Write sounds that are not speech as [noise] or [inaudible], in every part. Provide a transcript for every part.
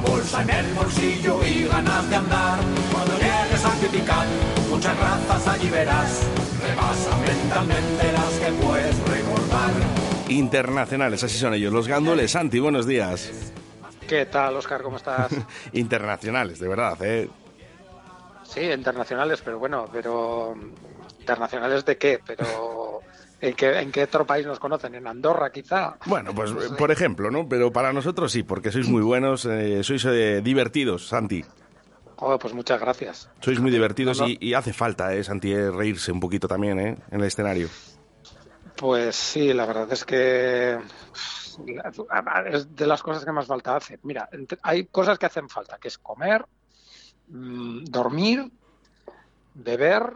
Bolsa en el bolsillo y ganas de andar Cuando llegues a criticar muchas razas allí verás Rebasa mentalmente las que puedes recordar Internacionales, así son ellos, los gandules. Santi, buenos días. ¿Qué tal, Oscar? ¿Cómo estás? [laughs] Internacionales, de verdad, ¿eh? Sí, internacionales, pero bueno, pero internacionales de qué? Pero ¿en qué, en qué otro país nos conocen? ¿En Andorra, quizá? Bueno, pues [laughs] por ejemplo, ¿no? Pero para nosotros sí, porque sois muy buenos, eh, sois eh, divertidos, Santi. Joder, pues muchas gracias. Sois muy divertidos No, no. y, y hace falta, ¿eh, Santi, eh, reírse un poquito también, ¿eh? En el escenario. Pues sí, la verdad es que es de las cosas que más falta hace. Mira, hay cosas que hacen falta, que es comer, mm, dormir, beber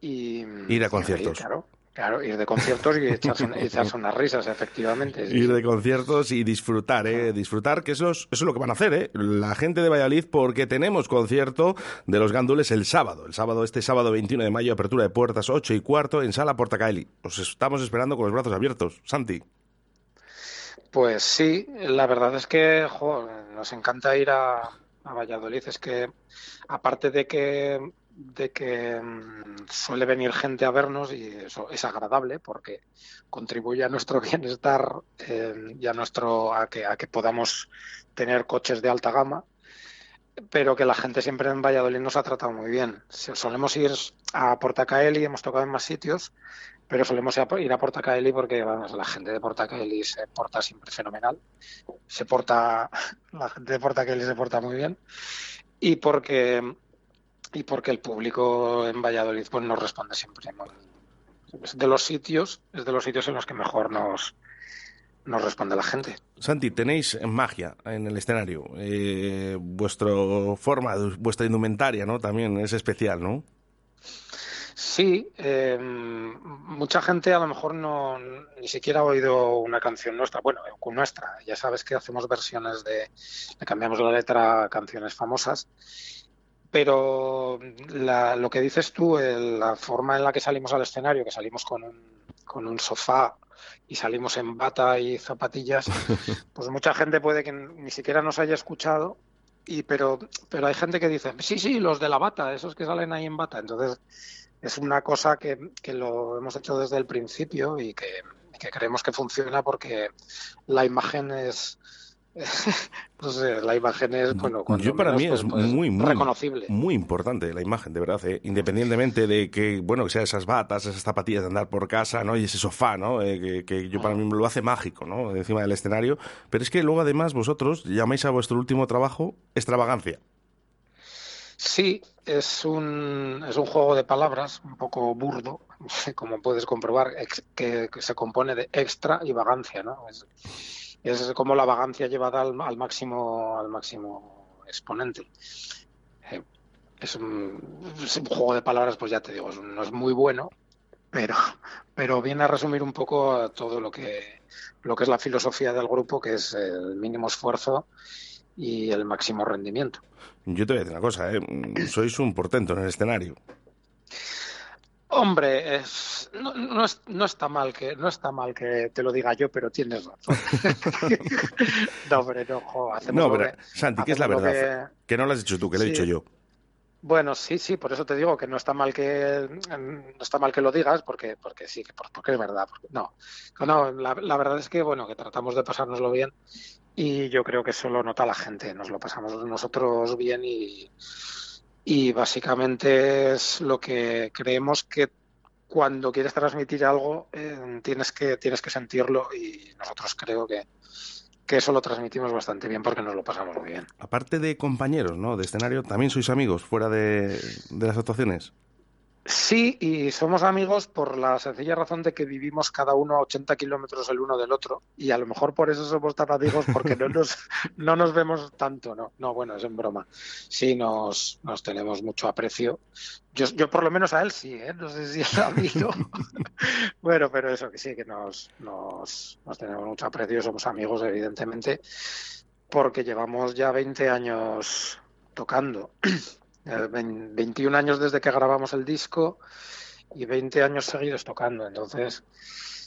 y... Ir a conciertos. reír, claro, claro, ir de conciertos y echarse, [laughs] unas risas, efectivamente. sí, Ir de conciertos y disfrutar, ¿eh? Disfrutar, que eso es, eso es lo que van a hacer, ¿eh? La gente de Valladolid, porque tenemos concierto de los gandules el sábado. El sábado, este sábado 21 de mayo, apertura de puertas 8 y cuarto en Sala Portacaeli. Os estamos esperando con los brazos abiertos. Santi. Pues sí, la verdad es que jo, nos encanta ir a, a Valladolid. Es que aparte de que de que mm, suele venir gente a vernos y eso es agradable porque contribuye a nuestro [laughs] bienestar eh, y a nuestro a que a que podamos tener coches de alta gama pero que la gente siempre en Valladolid nos ha tratado muy bien. Solemos ir a Portacaeli, hemos tocado en más sitios, pero solemos ir a Portacaeli porque vamos, la gente de Portacaeli se porta siempre fenomenal. Se porta, [laughs] la gente de Portacaeli se porta muy bien. Y porque, y porque el público en Valladolid pues, nos responde siempre muy es de los sitios, es de los sitios en los que mejor nos, nos responde la gente. Santi, tenéis magia en el escenario. Eh, vuestro forma, vuestra indumentaria, ¿no? También es especial, ¿no? Sí, eh, mucha gente a lo mejor no ni siquiera ha oído una canción nuestra. Bueno, con nuestra, ya sabes que hacemos versiones de, le cambiamos la letra a canciones famosas, pero la- lo que dices tú, el- la forma en la que salimos al escenario, que salimos con un, con un sofá y salimos en bata y zapatillas, [laughs] pues mucha gente puede que ni siquiera nos haya escuchado. Y pero, pero hay gente que dice, sí, sí, los de la bata, esos que salen ahí en bata. Entonces, es una cosa que, que lo hemos hecho desde el principio y que, que creemos que funciona porque la imagen es no [laughs] sé, la imagen es bueno Yo para menos, mí pues, es pues, muy, muy reconocible Muy importante la imagen, de verdad, ¿eh? independientemente de que, bueno, que sea esas batas, esas zapatillas de andar por casa, ¿no? Y ese sofá, ¿no? Eh, que, que yo para mí me lo hace mágico, ¿no? Encima del escenario. Pero es que luego además vosotros llamáis a vuestro último trabajo extravagancia. sí es un es un juego de palabras un poco burdo [laughs] como puedes comprobar ex- que, que se compone de extra y vagancia no es, es como la vagancia llevada al, máximo al máximo exponente Eh, es un, juego de palabras, pues ya te digo, no es muy bueno, pero, pero viene a resumir un poco todo lo que, lo que es la filosofía del grupo, que es el mínimo esfuerzo y el máximo rendimiento. Yo te voy a decir una cosa, ¿eh? Sois un portento en el escenario. Hombre, es, no, no, es- no está mal que no está mal que te lo diga yo, pero tienes razón. [laughs] no, hombre, no, jo, hacemos No, pero, que- Santi, ¿qué es la verdad? que- Que no lo has dicho tú, que lo he dicho yo. Bueno, sí, sí, por eso te digo que no está mal que no está mal que lo digas, porque, porque sí, que por- porque es verdad. porque- no, no la, la verdad es que bueno, que tratamos de pasárnoslo bien y yo creo que eso lo nota la gente. Nos lo pasamos nosotros bien y, y básicamente es lo que creemos que cuando quieres transmitir algo eh, tienes que tienes que sentirlo y nosotros creo que, que eso lo transmitimos bastante bien porque nos lo pasamos muy bien. Aparte de compañeros, ¿no? De escenario, ¿también sois amigos fuera de, de las actuaciones? Sí, y somos amigos por la sencilla razón de que vivimos cada uno a 80 kilómetros el uno del otro. Y a lo mejor por eso somos tan amigos, porque no nos, [laughs] no nos vemos tanto, ¿no? No, bueno, es en broma. Sí, nos, nos tenemos mucho aprecio. Yo, yo por lo menos a él sí, ¿eh? No sé si es [laughs] amigo. bueno, pero eso que sí, que nos, nos, nos tenemos mucho aprecio, somos amigos, evidentemente, porque llevamos ya 20 años tocando. 21 años desde que grabamos el disco y 20 años seguidos tocando. Entonces,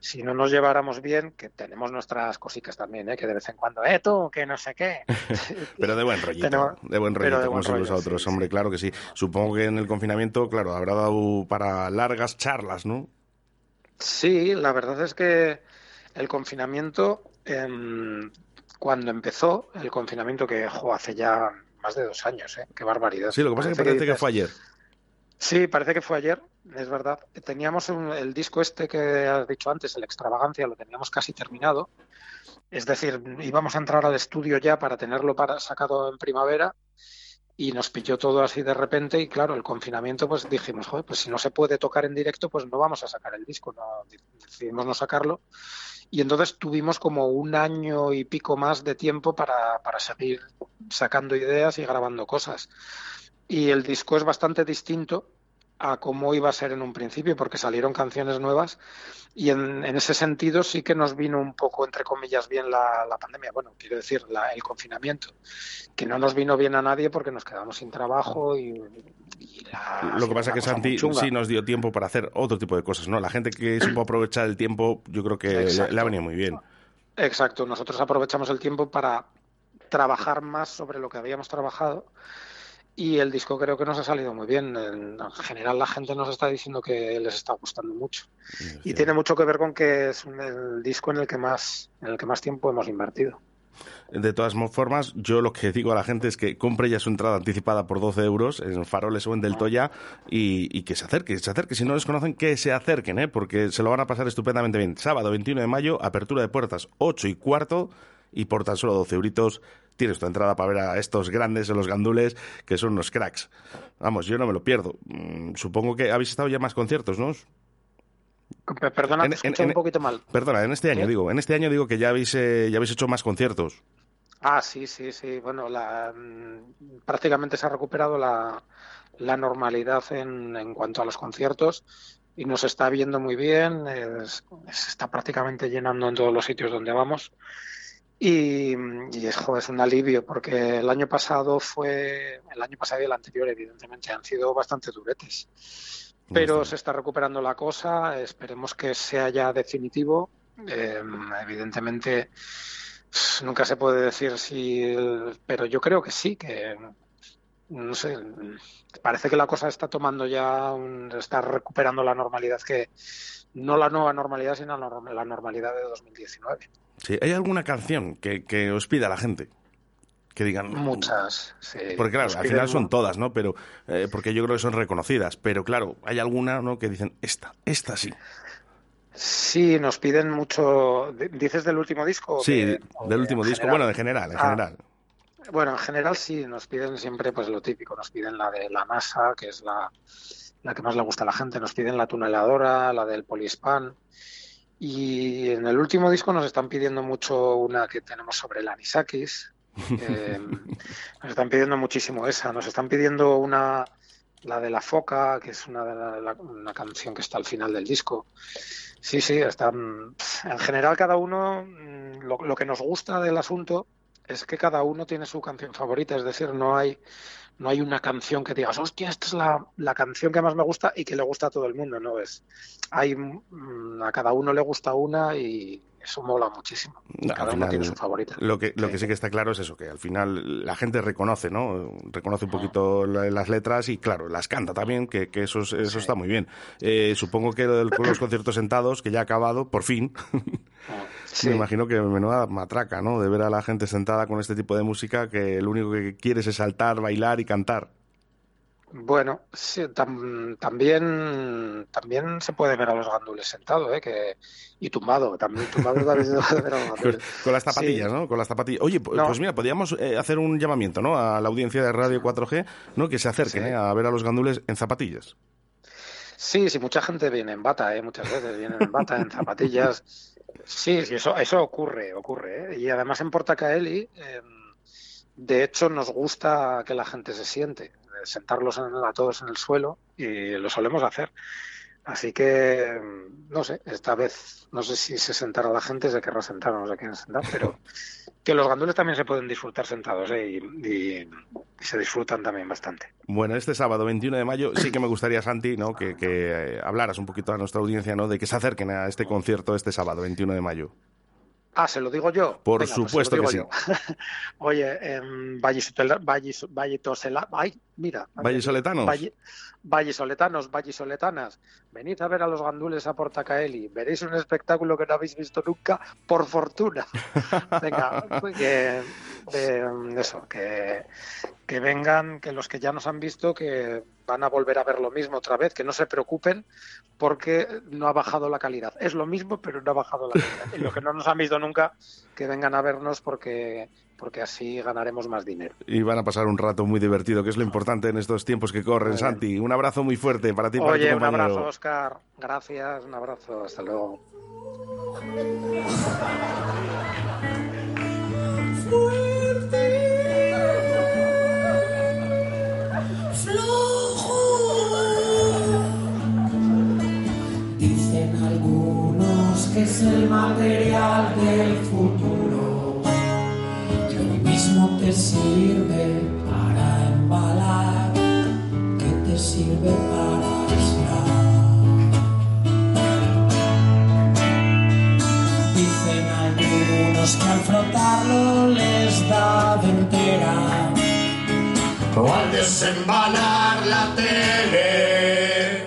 si no nos lleváramos bien, que tenemos nuestras cositas también, ¿eh? que de vez en cuando, eh, tú, que no sé qué. [laughs] [laughs] pero de buen rollito, Tenemos- de buen rollito, de como son los otros, sí, hombre, sí. claro que sí. Supongo que en el confinamiento, claro, habrá dado para largas charlas, ¿no? Sí, la verdad es que el confinamiento, em, cuando empezó, el confinamiento que jo, hace ya más de dos años, ¿eh? qué barbaridad. Sí, lo que pasa es que parece que dices- fue ayer. Sí, parece que fue ayer, es verdad. Teníamos un- el disco este que has dicho antes, el Extravagancia, lo teníamos casi terminado. Es decir, íbamos a entrar al estudio ya para tenerlo para, sacado en primavera y nos pilló todo así de repente y claro, el confinamiento pues dijimos, joder, pues si no se puede tocar en directo, pues no vamos a sacar el disco, no, decidimos no sacarlo. Y entonces tuvimos como un año y pico más de tiempo para, para seguir sacando ideas y grabando cosas. Y el disco es bastante distinto a cómo iba a ser en un principio, porque salieron canciones nuevas y en, en ese sentido sí que nos vino un poco, entre comillas, bien la, la pandemia. Bueno, quiero decir, la- el confinamiento, que no nos vino bien a nadie porque nos quedamos sin trabajo y, y la- Lo que pasa es que Santi sí nos dio tiempo para hacer otro tipo de cosas, ¿no? La gente que supo aprovechar el tiempo, yo creo que Exacto. le ha venido muy bien. Exacto, nosotros aprovechamos el tiempo para trabajar más sobre lo que habíamos trabajado y el disco creo que nos ha salido muy bien. En general la gente nos está diciendo que les está gustando mucho y tiene mucho que ver con que es el disco en el que más en el que más tiempo hemos invertido. De todas formas, yo lo que digo a la gente es que compre ya su entrada anticipada por 12 euros en Faroles o en Del Toya y, y que se acerque, que se acerque. Si no les conocen, que se acerquen, ¿eh? porque se lo van a pasar estupendamente bien. Sábado 21 de mayo, apertura de puertas 8 y cuarto y por tan solo 12 euritos tienes tu entrada para ver a estos grandes, los gandules, que son unos cracks. Vamos, yo no me lo pierdo. Mm, supongo que habéis estado ya en más conciertos, ¿no? Pe- Perdona, En- te en- en- un poquito mal. Perdona, en este año digo, en este año digo que ya habéis, eh, ya habéis hecho más conciertos. Ah, sí, sí, sí. Bueno, la, mm, prácticamente se ha recuperado la, la normalidad en, en cuanto a los conciertos y nos está viendo muy bien. es- se está prácticamente llenando en todos los sitios donde vamos. Y, y es, jo, es un alivio porque el año pasado fue, el año pasado y el anterior, evidentemente, han sido bastante duretes. Pero se está recuperando la cosa, esperemos que sea ya definitivo. Eh, evidentemente, nunca se puede decir si, pero yo creo que sí, que no sé, parece que la cosa está tomando ya, un- está recuperando la normalidad que, no la nueva normalidad, sino la normalidad de 2019. Sí, ¿Hay alguna canción que, que os pida la gente? Que digan. Muchas, sí. Porque claro, al final son todas, ¿no? Pero eh, porque yo creo que son reconocidas. Pero claro, hay alguna, ¿no? Que dicen esta, esta sí. Sí, nos piden mucho. ¿di- ¿Dices del último disco? Sí, de- del de- último disco. general? Bueno, en general, en Ah, general. Bueno, en general sí, nos piden siempre pues lo típico, nos piden la de la NASA, que es la, la que más le gusta a la gente, nos piden la tuneladora, la del Polispan. Y en el último disco nos están pidiendo mucho una que tenemos sobre el anisakis. [laughs] eh, nos están pidiendo muchísimo esa, nos están pidiendo una, la de la foca, que es una, de la- la- una canción que está al final del disco. Sí, sí, están. En general, cada uno, mm, lo, lo que nos gusta del asunto es que cada uno tiene su canción favorita, es decir, no hay, no hay una canción que digas, hostia, esta es la, la canción que más me gusta y que le gusta a todo el mundo, no es. Hay, mm, a cada uno le gusta una y eso mola muchísimo. No, cada uno tiene su favorita. Lo que, lo Sí. que sí que está claro es eso, que al final la gente reconoce, ¿no? Reconoce un poquito la- las letras y, claro, las canta también, que, que eso, es- eso Sí. está muy bien. Eh, supongo que lo del- con los conciertos sentados, que ya ha acabado, por fin, Sí. me imagino que menuda matraca, ¿no? De ver a la gente sentada con este tipo de música que lo único que quieres es saltar, bailar y cantar. Bueno, sí, tam- también, también se puede ver a los gandules sentados, ¿eh? Que, y tumbado, también tumbado también se puede ver a los Con, [laughs] gandules. con las zapatillas, Sí. ¿no? Con las zapatillas. Oye, pu- No. pues mira, podríamos eh, hacer un llamamiento, ¿no? A la audiencia de Radio 4G, ¿no? Que se acerquen Sí. ¿eh? a ver a los gandules en zapatillas. Sí, sí, mucha gente viene en bata, ¿eh? Muchas veces vienen en bata, en zapatillas. Sí, sí, eso, eso ocurre, ocurre, ¿eh? Y además en Portacaeli, eh, de hecho, nos gusta que la gente se siente, eh, sentarlos en- a todos en el suelo y lo solemos hacer. Así que, mm, no sé, esta vez no sé si se sentará la gente, se querrá sentar o no se quieren sentar, pero [laughs] que los gandules también se pueden disfrutar sentados, ¿eh? Y, y- y se disfrutan también bastante. Bueno, este sábado 21 de mayo sí que me gustaría, Santi, ¿no? Que, que, eh, hablaras un poquito a nuestra audiencia, ¿no? De que se acerquen a este concierto este sábado 21 de mayo. Ah, ¿se lo digo yo? Por Venga, pues supuesto que sí. yo. Oye, en Vallisotela- Vallis- Valletosela- ay, mira. ¿Vallisoletanos? Valle- Vallisoletanos, vallisoletanas, venid a ver a los gandules a Portacaeli. Veréis un espectáculo que no habéis visto nunca, por fortuna. [laughs] Venga, pues que, eh, eso, que, que vengan, que los que ya nos han visto, que van a volver a ver lo mismo otra vez, que no se preocupen porque no ha bajado la calidad. Es lo mismo, pero no ha bajado la calidad. Y los que no nos han visto nunca, que vengan a vernos porque, porque así ganaremos más dinero. Y van a pasar un rato muy divertido, que es lo importante en estos tiempos que corren. Santi. Un abrazo muy fuerte para ti y para Oye, tu un compañero. abrazo, Oscar. Gracias, un abrazo. Hasta luego. Que al frotarlo les da dentera. O al desembalar la tele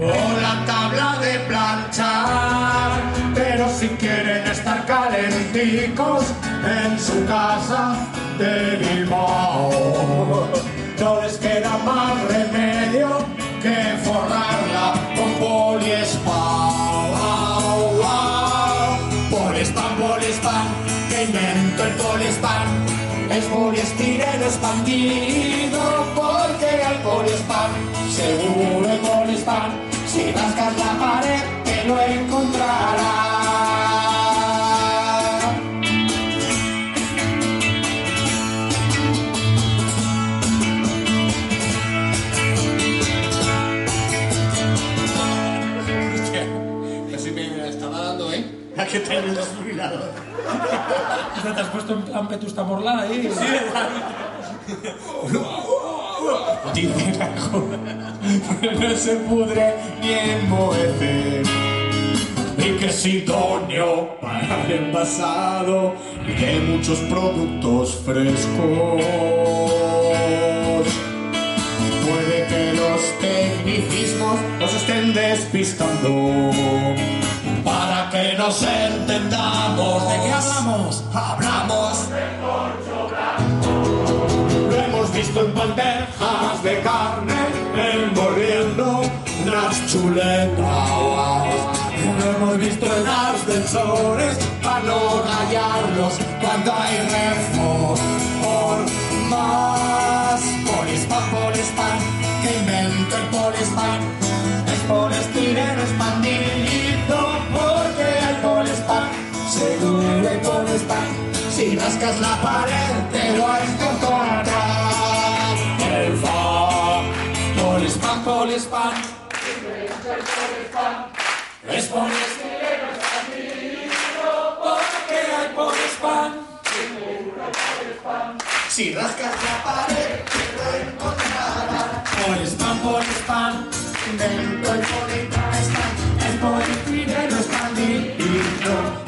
o la tabla de planchar. Pero si quieren estar calenticos en su casa de Bilbao, no les queda más remedio que forrarla con poliespán. Poliespán, poliespán, Es poliestireno expandido porque el poliespán, seguro el poliespán, si rascas la pared te lo encontrarás. Dando, ¿eh? ¿A qué tengo el desfibrilador? ¿Te has puesto en plan Petusta Morla ahí? Dicen que no se pudre ni enmohecer y que es idóneo para el envasado de muchos productos frescos. Puede que los tecnicismos nos estén despistando. Que nos entendamos, ¿de qué hablamos? Hablamos lo hemos visto en bandejas de carne, envolviendo las chuletas. Lo hemos visto en ascensores para no rayarlos cuando hay reformas. Polispán, polispán, que inventó el polispán. Es poliestireno expandido rascas la pared te lo encontrarás. El fa, polispán, polispán. Es poliestireno expandido porque hay polispán. Si rascas la pared te lo encontrarás. Polispán, polispán. Dentro el polispán es poliestireno expandido